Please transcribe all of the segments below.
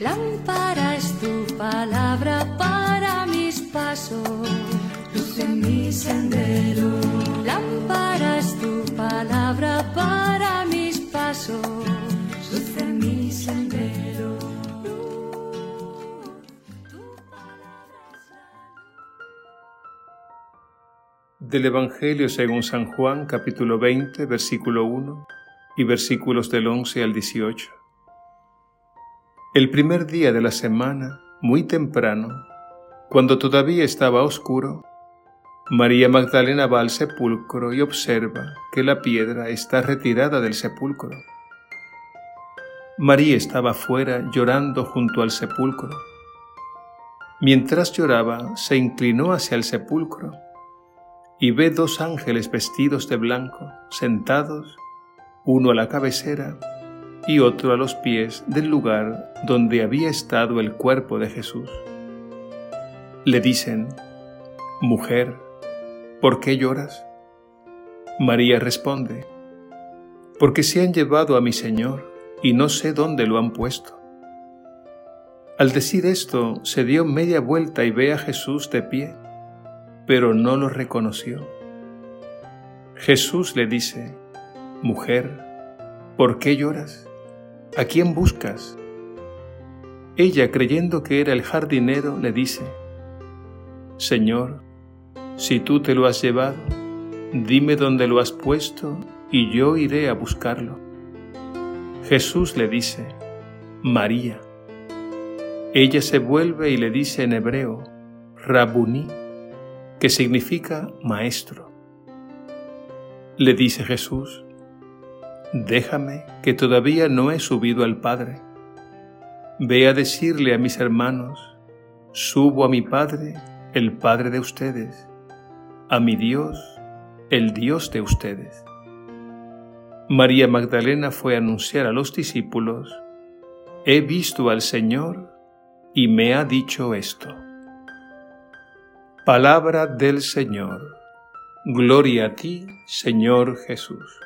Lámpara es tu palabra para mis pasos, luz en mi sendero. Lámpara es tu palabra para mis pasos, luz en mi sendero. Del Evangelio según San Juan, capítulo 20, versículo 1 y versículos del 11 al 18. El primer día de la semana, muy temprano, cuando todavía estaba oscuro, María Magdalena va al sepulcro y observa que la piedra está retirada del sepulcro. María estaba fuera llorando junto al sepulcro. Mientras lloraba, se inclinó hacia el sepulcro y ve dos ángeles vestidos de blanco, sentados, uno a la cabecera y otro a los pies del lugar donde había estado el cuerpo de Jesús. Le dicen, Mujer, ¿por qué lloras? María responde, Porque se han llevado a mi Señor y no sé dónde lo han puesto. Al decir esto, se dio media vuelta y ve a Jesús de pie pero no lo reconoció. Jesús le dice, Mujer, ¿por qué lloras? ¿A quién buscas? Ella, creyendo que era el jardinero, le dice, Señor, si tú te lo has llevado, dime dónde lo has puesto y yo iré a buscarlo. Jesús le dice, María. Ella se vuelve y le dice en hebreo, Rabuní, que significa maestro. Le dice Jesús, déjame que todavía no he subido al Padre. Ve a decirle a mis hermanos, subo a mi Padre, el Padre de ustedes, a mi Dios, el Dios de ustedes. María Magdalena fue a anunciar a los discípulos, he visto al Señor y me ha dicho esto. Palabra del Señor. Gloria a ti, Señor Jesús.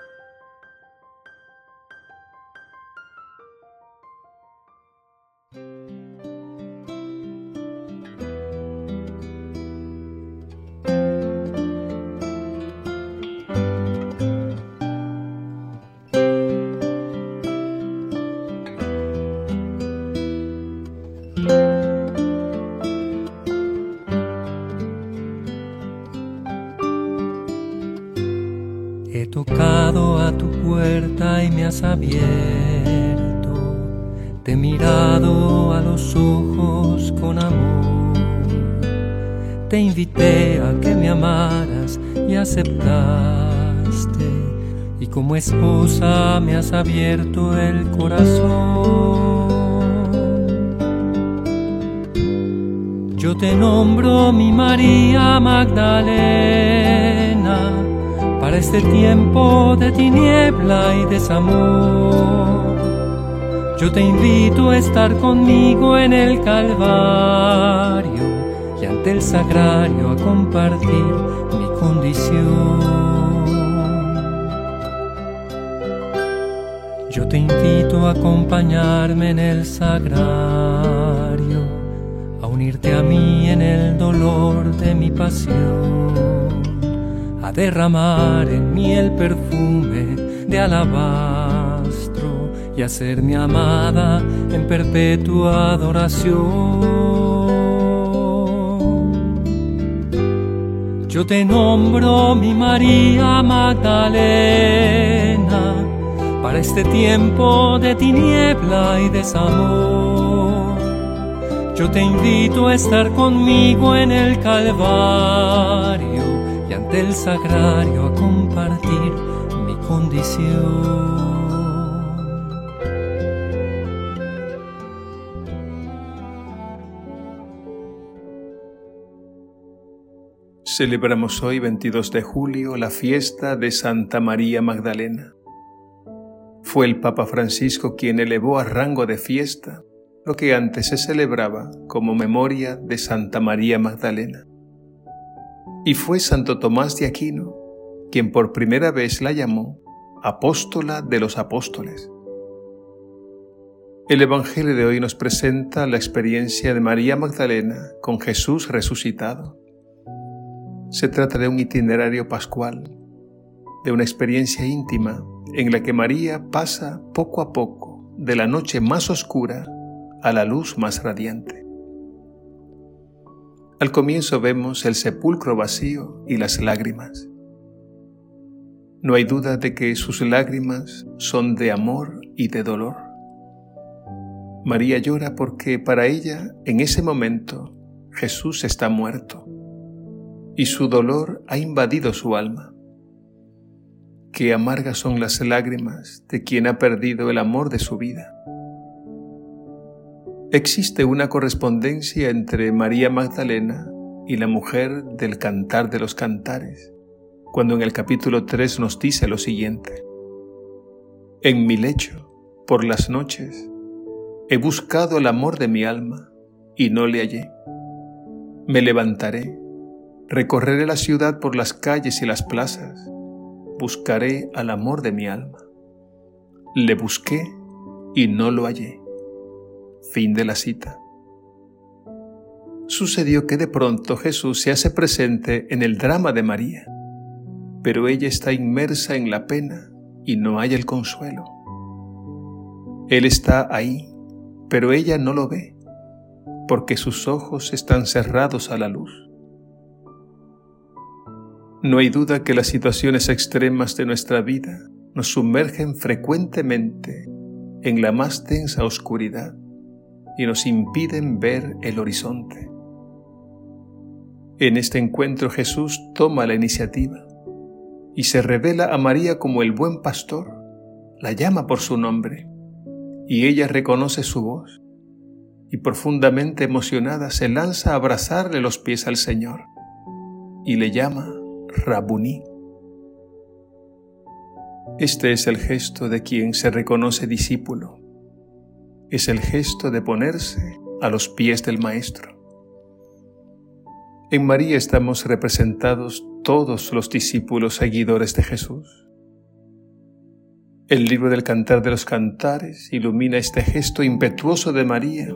Tocado a tu puerta y me has abierto. Te he mirado a los ojos con amor. Te invité a que me amaras y aceptaste. Y como esposa me has abierto el corazón. Yo te nombro mi María Magdalena para este tiempo de tiniebla y desamor. Yo te invito a estar conmigo en el Calvario y ante el sagrario a compartir mi condición. Yo te invito a acompañarme en el sagrario, a unirte a mí en el dolor de mi pasión a derramar en mí el perfume de alabastro y a ser mi amada en perpetua adoración. Yo te nombro mi María Magdalena para este tiempo de tiniebla y desamor. Yo te invito a estar conmigo en el Calvario ante el sagrario a compartir mi condición. Celebramos hoy, 22 de julio, la fiesta de Santa María Magdalena. Fue el Papa Francisco quien elevó a rango de fiesta lo que antes se celebraba como memoria de Santa María Magdalena. Y fue Santo Tomás de Aquino quien por primera vez la llamó apóstola de los apóstoles. El Evangelio de hoy nos presenta la experiencia de María Magdalena con Jesús resucitado. Se trata de un itinerario pascual, de una experiencia íntima en la que María pasa poco a poco de la noche más oscura a la luz más radiante. Al comienzo vemos el sepulcro vacío y las lágrimas. No hay duda de que sus lágrimas son de amor y de dolor. María llora porque para ella, en ese momento, Jesús está muerto y su dolor ha invadido su alma. Qué amargas son las lágrimas de quien ha perdido el amor de su vida. Existe una correspondencia entre María Magdalena y la mujer del cantar de los cantares, cuando en el capítulo 3 nos dice lo siguiente. En mi lecho, por las noches, He buscado el amor de mi alma y no le hallé. Me levantaré, recorreré la ciudad por las calles y las plazas, buscaré al amor de mi alma. Le busqué y no lo hallé. Fin de la cita. Sucedió que de pronto Jesús se hace presente en el drama de María, pero ella está inmersa en la pena y no halla el consuelo. Él está ahí pero ella no lo ve porque sus ojos están cerrados a la luz. No hay duda que las situaciones extremas de nuestra vida nos sumergen frecuentemente en la más densa oscuridad y nos impiden ver el horizonte. En este encuentro Jesús toma la iniciativa y se revela a María como el buen pastor, la llama por su nombre y ella reconoce su voz y profundamente emocionada se lanza a abrazarle los pies al Señor y le llama Rabuní. Este es el gesto de quien se reconoce discípulo. Es el gesto de ponerse a los pies del Maestro. En María estamos representados todos los discípulos seguidores de Jesús. El libro del Cantar de los Cantares ilumina este gesto impetuoso de María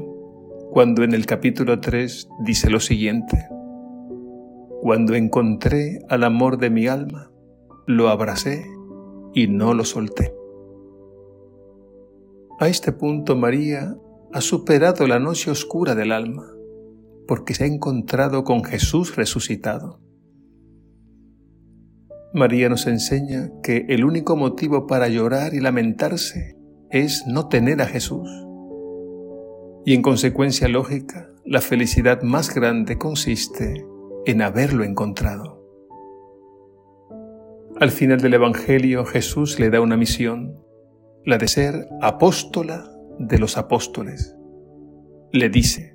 cuando en el capítulo 3 dice lo siguiente. Cuando encontré al amor de mi alma, lo abracé y no lo solté. A este punto María ha superado la noche oscura del alma porque se ha encontrado con Jesús resucitado. María nos enseña que el único motivo para llorar y lamentarse es no tener a Jesús. Y en consecuencia lógica, la felicidad más grande consiste en haberlo encontrado. Al final del Evangelio Jesús le da una misión, la de ser apóstola de los apóstoles. Le dice,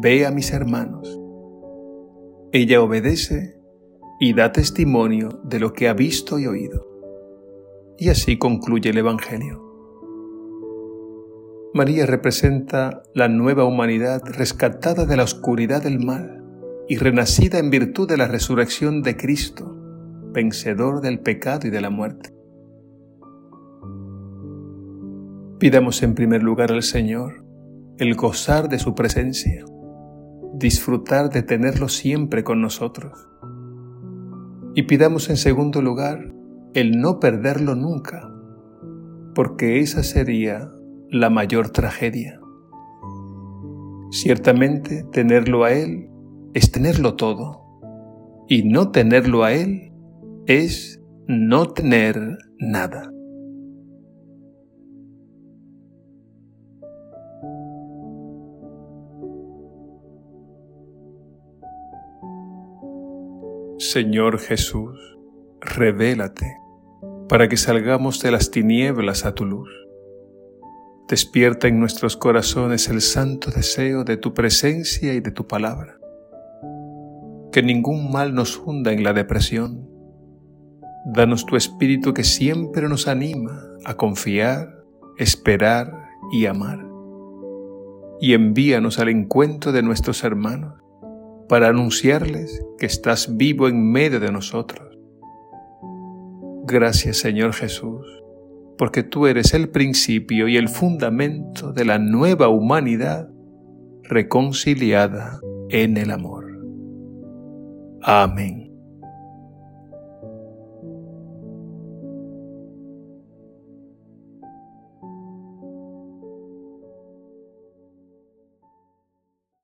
ve a mis hermanos. Ella obedece y da testimonio de lo que ha visto y oído. Y así concluye el Evangelio. María representa la nueva humanidad rescatada de la oscuridad del mal y renacida en virtud de la resurrección de Cristo, vencedor del pecado y de la muerte. Pidamos en primer lugar al Señor el gozar de su presencia, disfrutar de tenerlo siempre con nosotros y pidamos en segundo lugar el no perderlo nunca, porque esa sería la mayor tragedia. Ciertamente tenerlo a Él es tenerlo todo, y no tenerlo a Él es no tener nada. Señor Jesús, revélate para que salgamos de las tinieblas a tu luz. Despierta en nuestros corazones el santo deseo de tu presencia y de tu palabra. Que ningún mal nos hunda en la depresión. Danos tu espíritu que siempre nos anima a confiar, esperar y amar. Y envíanos al encuentro de nuestros hermanos para anunciarles que estás vivo en medio de nosotros. Gracias Señor Jesús porque tú eres el principio y el fundamento de la nueva humanidad reconciliada en el amor. Amén.